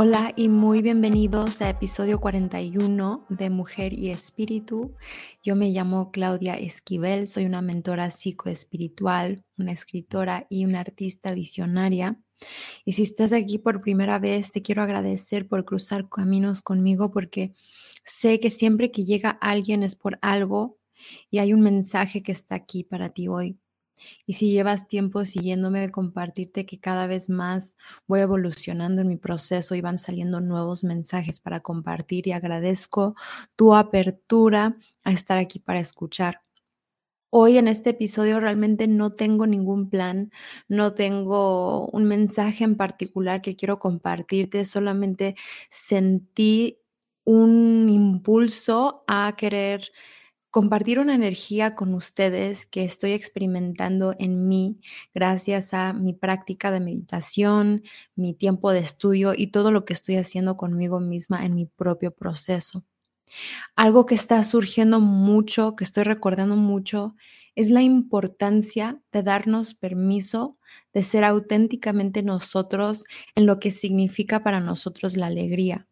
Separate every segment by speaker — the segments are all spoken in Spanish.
Speaker 1: Hola y muy bienvenidos a episodio 41 de Mujer y Espíritu. Yo me llamo Claudia Esquivel, soy una mentora psicoespiritual, una escritora y una artista visionaria. Y si estás aquí por primera vez, te quiero agradecer por cruzar caminos conmigo porque sé que siempre que llega alguien es por algo y hay un mensaje que está aquí para ti hoy. Y si llevas tiempo siguiéndome, compartirte que cada vez más voy evolucionando en mi proceso y van saliendo nuevos mensajes para compartir y agradezco tu apertura a estar aquí para escuchar. Hoy en este episodio realmente no tengo ningún plan, no tengo un mensaje en particular que quiero compartirte, solamente sentí un impulso a querer compartir una energía con ustedes que estoy experimentando en mí gracias a mi práctica de meditación, mi tiempo de estudio y todo lo que estoy haciendo conmigo misma en mi propio proceso. Algo que está surgiendo mucho, que estoy recordando mucho, es la importancia de darnos permiso de ser auténticamente nosotros en lo que significa para nosotros la alegría.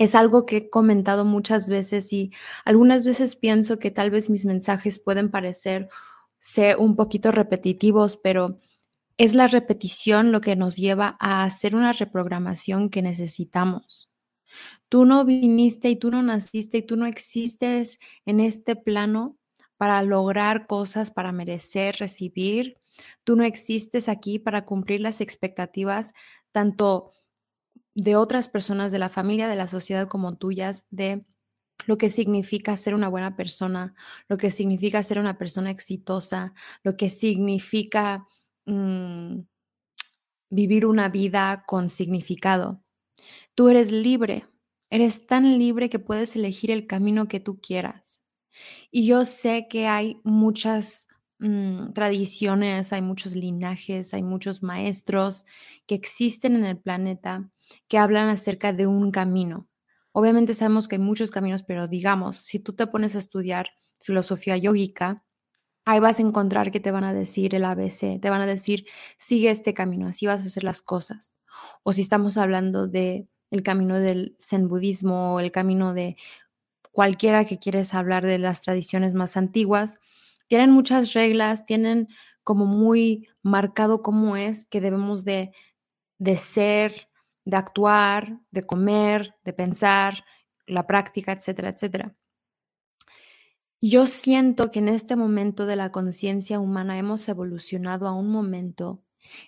Speaker 1: Es algo que he comentado muchas veces y algunas veces pienso que tal vez mis mensajes pueden parecer un poquito repetitivos, pero es la repetición lo que nos lleva a hacer una reprogramación que necesitamos. Tú no viniste y tú no naciste y tú no existes en este plano para lograr cosas, para merecer, recibir. Tú no existes aquí para cumplir las expectativas tanto de otras personas de la familia, de la sociedad como tuyas, de lo que significa ser una buena persona, lo que significa ser una persona exitosa, lo que significa mm, vivir una vida con significado. Tú eres libre, eres tan libre que puedes elegir el camino que tú quieras. Y yo sé que hay muchas mm, tradiciones, hay muchos linajes, hay muchos maestros que existen en el planeta que hablan acerca de un camino. Obviamente sabemos que hay muchos caminos, pero digamos, si tú te pones a estudiar filosofía yógica, ahí vas a encontrar que te van a decir el ABC, te van a decir, sigue este camino, así vas a hacer las cosas. O si estamos hablando de el camino del zen budismo o el camino de cualquiera que quieres hablar de las tradiciones más antiguas, tienen muchas reglas, tienen como muy marcado cómo es que debemos de, de ser, de actuar, de comer, de pensar, la práctica, etcétera, etcétera. Yo siento que en este momento de la conciencia humana hemos evolucionado a un momento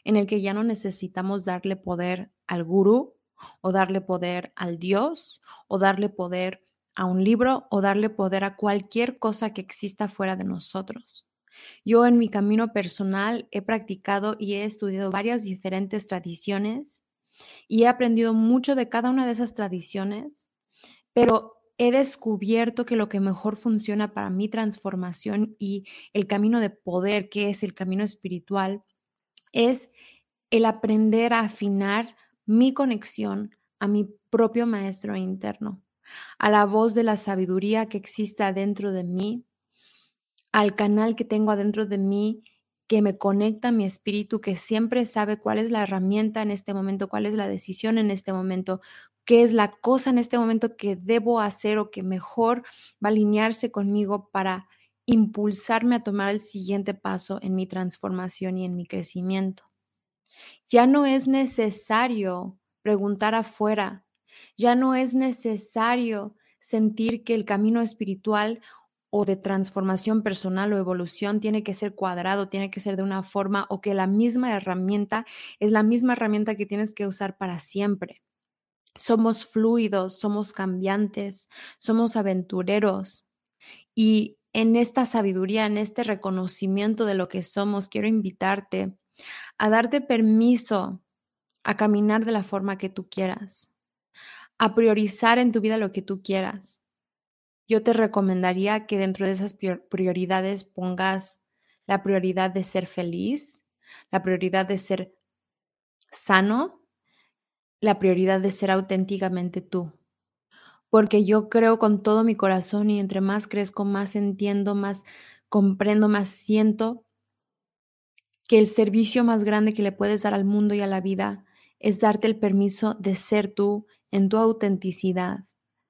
Speaker 1: en el que ya no necesitamos darle poder al gurú o darle poder al Dios o darle poder a un libro o darle poder a cualquier cosa que exista fuera de nosotros. Yo en mi camino personal he practicado y he estudiado varias diferentes tradiciones y he aprendido mucho de cada una de esas tradiciones, pero he descubierto que lo que mejor funciona para mi transformación y el camino de poder, que es el camino espiritual, es el aprender a afinar mi conexión a mi propio maestro interno, a la voz de la sabiduría que existe adentro de mí, al canal que tengo adentro de mí que me conecta mi espíritu, que siempre sabe cuál es la herramienta en este momento, cuál es la decisión en este momento, qué es la cosa en este momento que debo hacer o que mejor va a alinearse conmigo para impulsarme a tomar el siguiente paso en mi transformación y en mi crecimiento. Ya no es necesario preguntar afuera, ya no es necesario sentir que el camino espiritual o de transformación personal o evolución tiene que ser cuadrado, tiene que ser de una forma o que la misma herramienta es la misma herramienta que tienes que usar para siempre. Somos fluidos, somos cambiantes, somos aventureros y en esta sabiduría, en este reconocimiento de lo que somos, quiero invitarte a darte permiso a caminar de la forma que tú quieras, a priorizar en tu vida lo que tú quieras yo te recomendaría que dentro de esas prioridades pongas la prioridad de ser feliz, la prioridad de ser sano, la prioridad de ser auténticamente tú. Porque yo creo con todo mi corazón y entre más crezco, más entiendo, más comprendo, más siento que el servicio más grande que le puedes dar al mundo y a la vida es darte el permiso de ser tú en tu autenticidad,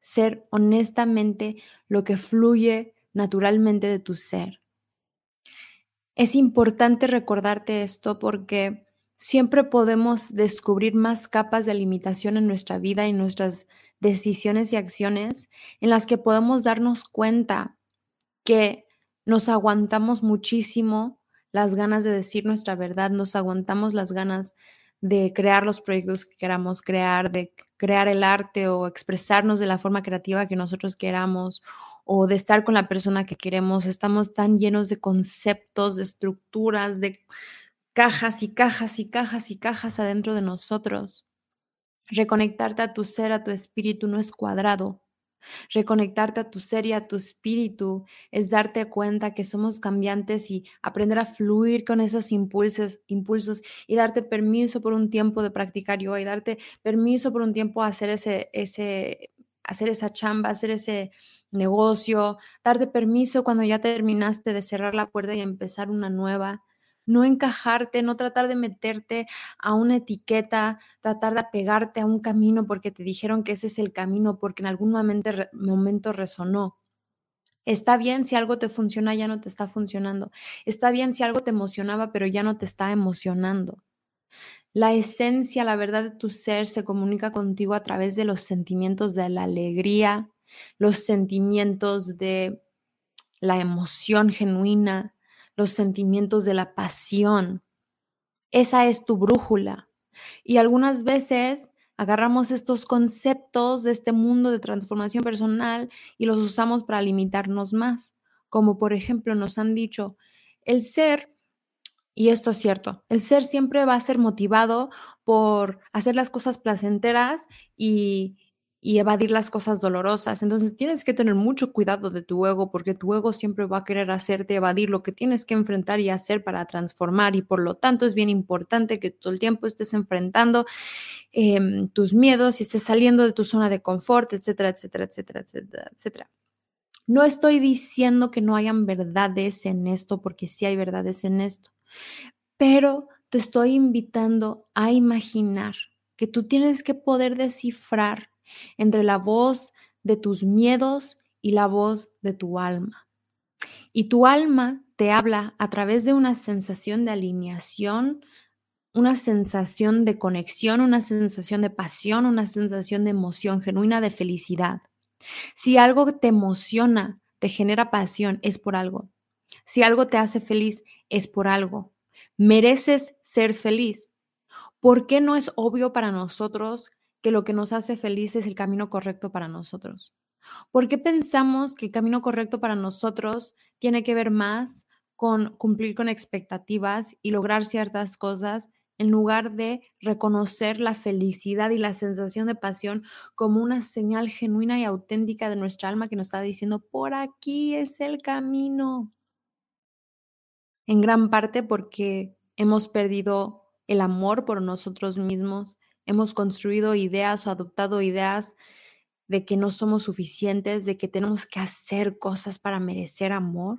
Speaker 1: ser honestamente lo que fluye naturalmente de tu ser. Es importante recordarte esto porque siempre podemos descubrir más capas de limitación en nuestra vida y nuestras decisiones y acciones en las que podemos darnos cuenta que nos aguantamos muchísimo las ganas de decir nuestra verdad, nos aguantamos las ganas de crear los proyectos que queramos crear, de crear el arte o expresarnos de la forma creativa que nosotros queramos o de estar con la persona que queremos. Estamos tan llenos de conceptos, de estructuras, de cajas y cajas y cajas y cajas adentro de nosotros. Reconectarte a tu ser, a tu espíritu no es cuadrado, Reconectarte a tu ser y a tu espíritu es darte cuenta que somos cambiantes y aprender a fluir con esos impulsos, impulsos y darte permiso por un tiempo de practicar yoga y darte permiso por un tiempo a hacer ese, ese, hacer esa chamba, hacer ese negocio, darte permiso cuando ya terminaste de cerrar la puerta y empezar una nueva no encajarte, no tratar de meterte a una etiqueta, tratar de apegarte a un camino porque te dijeron que ese es el camino, porque en algún momento, momento resonó. Está bien si algo te funciona, ya no te está funcionando. Está bien si algo te emocionaba, pero ya no te está emocionando. La esencia, la verdad de tu ser se comunica contigo a través de los sentimientos de la alegría, los sentimientos de la emoción genuina, los sentimientos de la pasión. Esa es tu brújula. Y algunas veces agarramos estos conceptos de este mundo de transformación personal y los usamos para limitarnos más. Como por ejemplo nos han dicho, el ser, y esto es cierto, el ser siempre va a ser motivado por hacer las cosas placenteras y, y evadir las cosas dolorosas. Entonces tienes que tener mucho cuidado de tu ego porque tu ego siempre va a querer hacerte evadir lo que tienes que enfrentar y hacer para transformar y por lo tanto es bien importante que todo el tiempo estés enfrentando em, tus miedos y estés saliendo de tu zona de confort, etcétera, etcétera, etcétera, etcétera, etcétera. No estoy diciendo que no hayan verdades en esto porque sí hay verdades en esto, pero te estoy invitando a imaginar que tú tienes que poder descifrar entre la voz de tus miedos y la voz de tu alma. Y tu alma te habla a través de una sensación de alineación, una sensación de conexión, una sensación de pasión, una sensación de emoción genuina, de felicidad. Si algo te emociona, te genera pasión, es por algo. Si algo te hace feliz, es por algo. Mereces ser feliz. ¿Por qué no es obvio para nosotros que lo que nos hace feliz es el camino correcto para nosotros? ¿Por qué pensamos que el camino correcto para nosotros tiene que ver más con cumplir con expectativas y lograr ciertas cosas en lugar de reconocer la felicidad y la sensación de pasión como una señal genuina y auténtica de nuestra alma que nos está diciendo, por aquí es el camino? En gran parte porque hemos perdido el amor por nosotros mismos, hemos construido ideas o adoptado ideas de que no somos suficientes, de que tenemos que hacer cosas para merecer amor.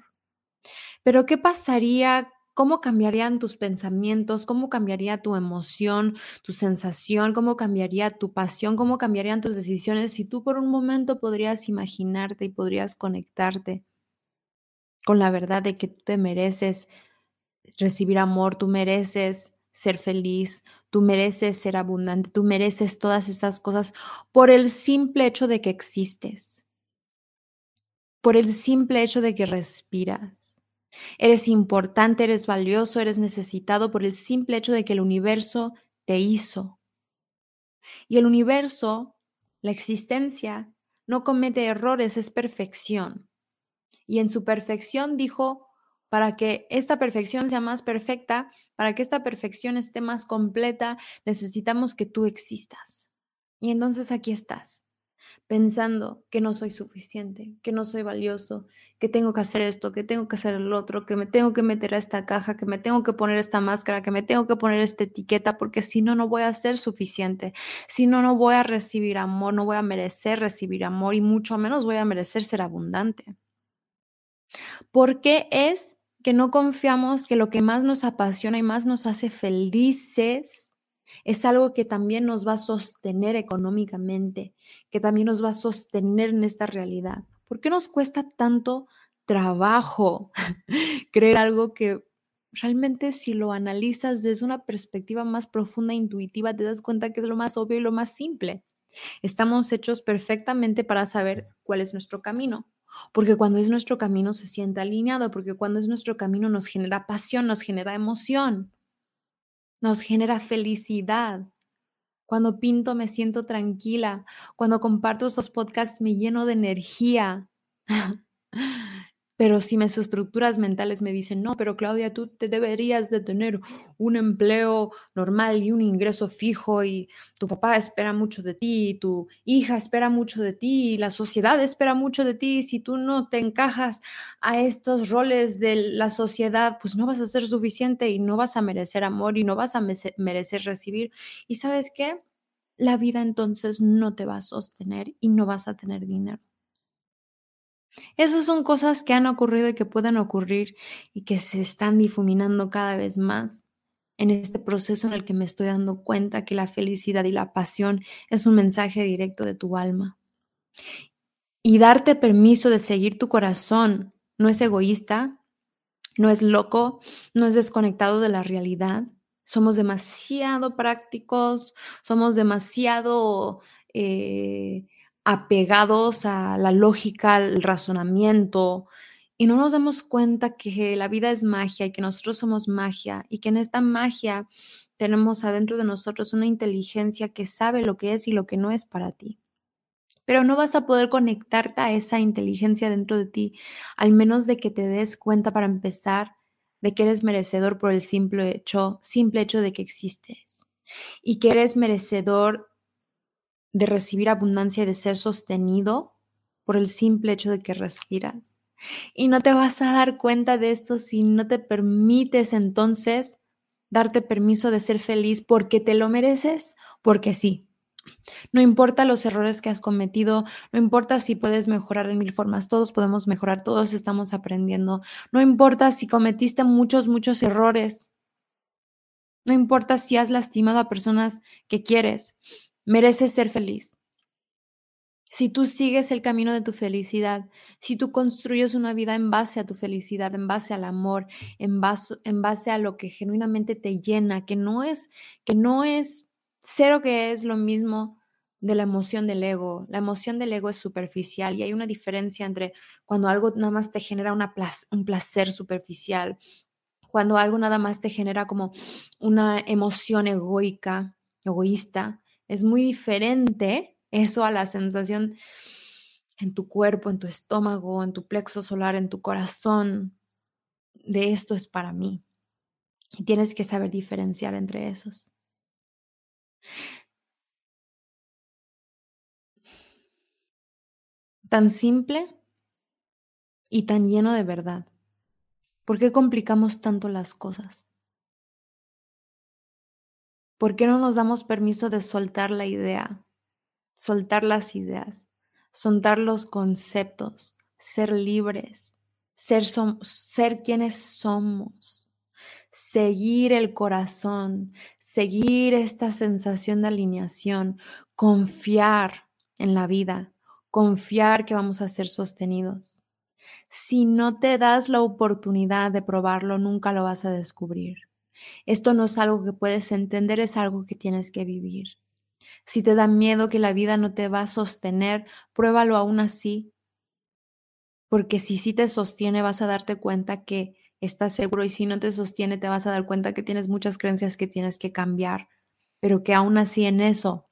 Speaker 1: Pero ¿qué pasaría? ¿Cómo cambiarían tus pensamientos? ¿Cómo cambiaría tu emoción, tu sensación? ¿Cómo cambiaría tu pasión? ¿Cómo cambiarían tus decisiones si tú por un momento podrías imaginarte y podrías conectarte con la verdad de que tú te mereces recibir amor, tú mereces ser feliz, tú mereces ser abundante, tú mereces todas estas cosas por el simple hecho de que existes, por el simple hecho de que respiras. Eres importante, eres valioso, eres necesitado por el simple hecho de que el universo te hizo. Y el universo, la existencia, no comete errores, es perfección. Y en su perfección dijo, para que esta perfección sea más perfecta, para que esta perfección esté más completa, necesitamos que tú existas. Y entonces aquí estás, pensando que no soy suficiente, que no soy valioso, que tengo que hacer esto, que tengo que hacer el otro, que me tengo que meter a esta caja, que me tengo que poner esta máscara, que me tengo que poner esta etiqueta, porque si no, no voy a ser suficiente. Si no, no voy a recibir amor, no voy a merecer recibir amor y mucho menos voy a merecer ser abundante. Porque es que no confiamos que lo que más nos apasiona y más nos hace felices Es algo que también nos va a sostener económicamente, que también nos va a sostener en esta realidad. ¿Por qué nos cuesta tanto trabajo creer algo que realmente si lo analizas desde una perspectiva más profunda e intuitiva, te das cuenta que es lo más obvio y lo más simple. Estamos hechos perfectamente para saber cuál es nuestro camino, porque cuando es nuestro camino se siente alineado, porque cuando es nuestro camino nos genera pasión, nos genera emoción, nos genera felicidad. Cuando pinto me siento tranquila, cuando comparto estos podcasts me lleno de energía. Pero si mis estructuras mentales me dicen, no, pero Claudia, tú te deberías de tener un empleo normal y un ingreso fijo y tu papá espera mucho de ti, tu hija espera mucho de ti, la sociedad espera mucho de ti, si tú no te encajas a estos roles de la sociedad, pues no vas a ser suficiente y no vas a merecer amor y no vas a merecer recibir. ¿Y sabes qué? La vida entonces no te va a sostener y no vas a tener dinero. Esas son cosas que han ocurrido y que pueden ocurrir y que se están difuminando cada vez más en este proceso en el que me estoy dando cuenta que la felicidad y la pasión es un mensaje directo de tu alma. Y darte permiso de seguir tu corazón no es egoísta, no es loco, no es desconectado de la realidad. Somos demasiado prácticos, somos demasiado eh, apegados a la lógica, al razonamiento, y no nos damos cuenta que la vida es magia y que nosotros somos magia y que en esta magia tenemos adentro de nosotros una inteligencia que sabe lo que es y lo que no es para ti. Pero no vas a poder conectarte a esa inteligencia dentro de ti, al menos de que te des cuenta para empezar de que eres merecedor por el simple hecho, simple hecho de que existes y que eres merecedor de recibir abundancia y de ser sostenido por el simple hecho de que respiras. Y no te vas a dar cuenta de esto si no te permites entonces darte permiso de ser feliz porque te lo mereces, porque sí. No importa los errores que has cometido, no importa si puedes mejorar en mil formas, todos podemos mejorar, todos estamos aprendiendo. No importa si cometiste muchos, muchos errores. No importa si has lastimado a personas que quieres. Mereces ser feliz. Si tú sigues el camino de tu felicidad, si tú construyes una vida en base a tu felicidad, en base al amor, en base, a lo que genuinamente te llena, que no es, que no es cero que es lo mismo de la emoción del ego. La emoción del ego es superficial y hay una diferencia entre cuando algo nada más te genera un placer superficial, cuando algo nada más te genera como una emoción egoica, egoísta, es muy diferente eso a la sensación en tu cuerpo, en tu estómago, en tu plexo solar, en tu corazón, de esto es para mí. Y tienes que saber diferenciar entre esos. Tan simple y tan lleno de verdad. ¿Por qué complicamos tanto las cosas? ¿Por qué no nos damos permiso de soltar la idea, soltar las ideas, soltar los conceptos, ser libres, ser, ser quienes somos, seguir el corazón, seguir esta sensación de alineación, confiar en la vida, confiar que vamos a ser sostenidos? Si no te das la oportunidad de probarlo, nunca lo vas a descubrir. Esto no es algo que puedes entender, es algo que tienes que vivir. Si te da miedo que la vida no te va a sostener, pruébalo aún así, porque si sí te sostiene vas a darte cuenta que estás seguro y si no te sostiene te vas a dar cuenta que tienes muchas creencias que tienes que cambiar, pero que aún así en eso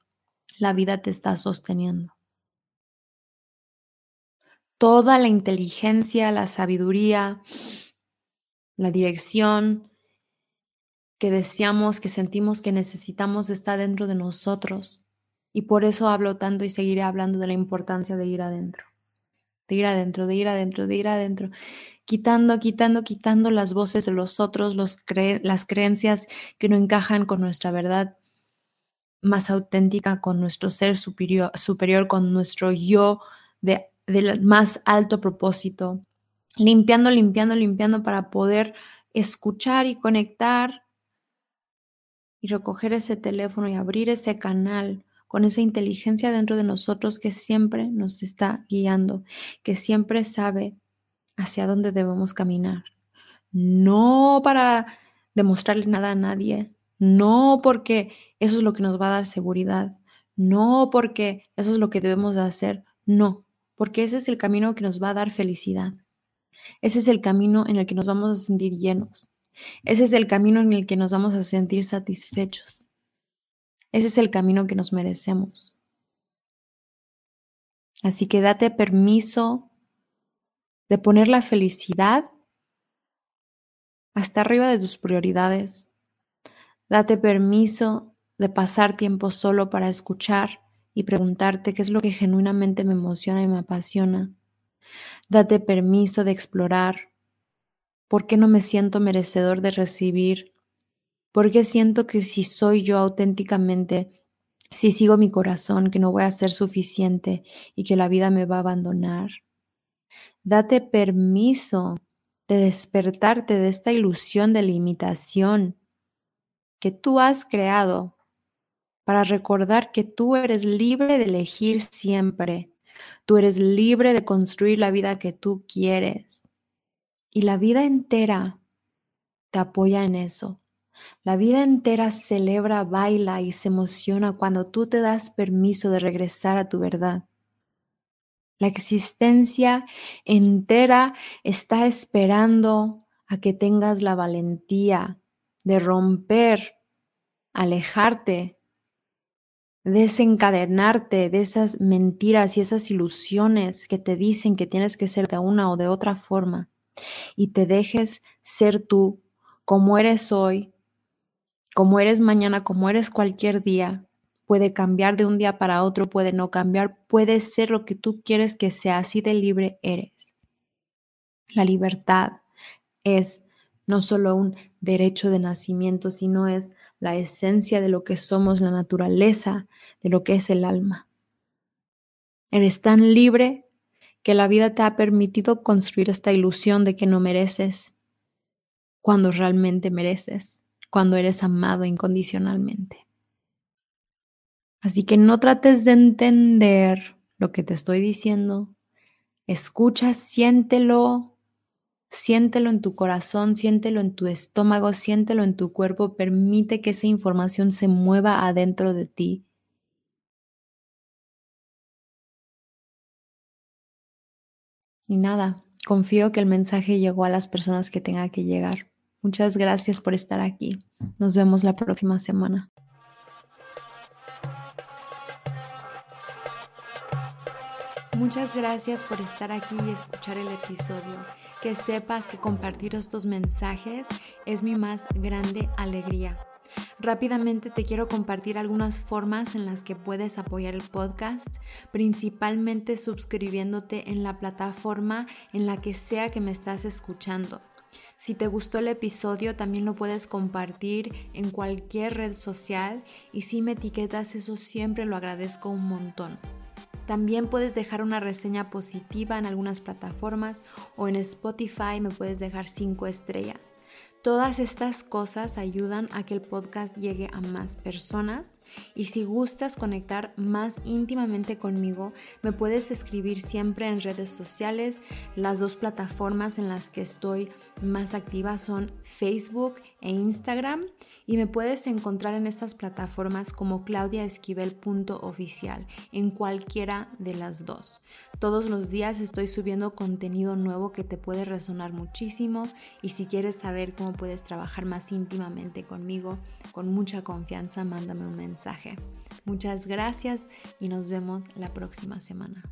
Speaker 1: la vida te está sosteniendo. Toda la inteligencia, la sabiduría, la dirección, que deseamos, que sentimos que necesitamos está dentro de nosotros. Y por eso hablo tanto y seguiré hablando de la importancia de ir adentro. De ir adentro, de ir adentro, de ir adentro. Quitando, quitando, quitando las voces de los otros, las creencias que no encajan con nuestra verdad más auténtica, con nuestro ser superior, superior con nuestro yo de, del más alto propósito. Limpiando, limpiando, limpiando para poder escuchar y conectar y recoger ese teléfono y abrir ese canal con esa inteligencia dentro de nosotros que siempre nos está guiando, que siempre sabe hacia dónde debemos caminar. No para demostrarle nada a nadie, no porque eso es lo que nos va a dar seguridad, no porque eso es lo que debemos de hacer, no, porque ese es el camino que nos va a dar felicidad. Ese es el camino en el que nos vamos a sentir llenos. Ese es el camino en el que nos vamos a sentir satisfechos. Ese es el camino que nos merecemos. Así que date permiso de poner la felicidad hasta arriba de tus prioridades. Date permiso de pasar tiempo solo para escuchar y preguntarte qué es lo que genuinamente me emociona y me apasiona. Date permiso de explorar por qué no me siento merecedor de recibir porque siento que si soy yo auténticamente, si sigo mi corazón, que no voy a ser suficiente y que la vida me va a abandonar. Date permiso de despertarte de esta ilusión de limitación que tú has creado para recordar que tú eres libre de elegir siempre. Tú eres libre de construir la vida que tú quieres. Y la vida entera te apoya en eso. La vida entera celebra, baila y se emociona cuando tú te das permiso de regresar a tu verdad. La existencia entera está esperando a que tengas la valentía de romper, alejarte, desencadenarte de esas mentiras y esas ilusiones que te dicen que tienes que ser de una o de otra forma y te dejes ser tú como eres hoy, como eres mañana, como eres cualquier día, puede cambiar de un día para otro, puede no cambiar, puede ser lo que tú quieres que sea, así de libre eres. La libertad es no solo un derecho de nacimiento, sino es la esencia de lo que somos, la naturaleza de lo que es el alma. Eres tan libre que la vida te ha permitido construir esta ilusión de que no mereces cuando realmente mereces cuando eres amado incondicionalmente. Así que no trates de entender lo que te estoy diciendo. Escucha, siéntelo, siéntelo en tu corazón, siéntelo en tu estómago, siéntelo en tu cuerpo. Permite que esa información se mueva adentro de ti. Y nada, confío que el mensaje llegó a las personas que tenga que llegar. Muchas gracias por estar aquí. Nos vemos la próxima semana. Muchas gracias por estar aquí y escuchar el episodio. Que sepas que compartir estos mensajes es mi más grande alegría. Rápidamente te quiero compartir algunas formas en las que puedes apoyar el podcast, principalmente suscribiéndote en la plataforma en la que sea que me estás escuchando. Si te gustó el episodio, también lo puedes compartir en cualquier red social y si me etiquetas, eso siempre lo agradezco un montón. También puedes dejar una reseña positiva en algunas plataformas o en Spotify me puedes dejar 5 estrellas. Todas estas cosas ayudan a que el podcast llegue a más personas y si gustas conectar más íntimamente conmigo, me puedes escribir siempre en redes sociales. Las dos plataformas en las que estoy más activa son Facebook e Instagram y me puedes encontrar en estas plataformas como claudiaesquivel.oficial, en cualquiera de las dos. Todos los días estoy subiendo contenido nuevo que te puede resonar muchísimo y si quieres saber cómo puedes trabajar más íntimamente conmigo, con mucha confianza, mándame un mensaje. Muchas gracias y nos vemos la próxima semana.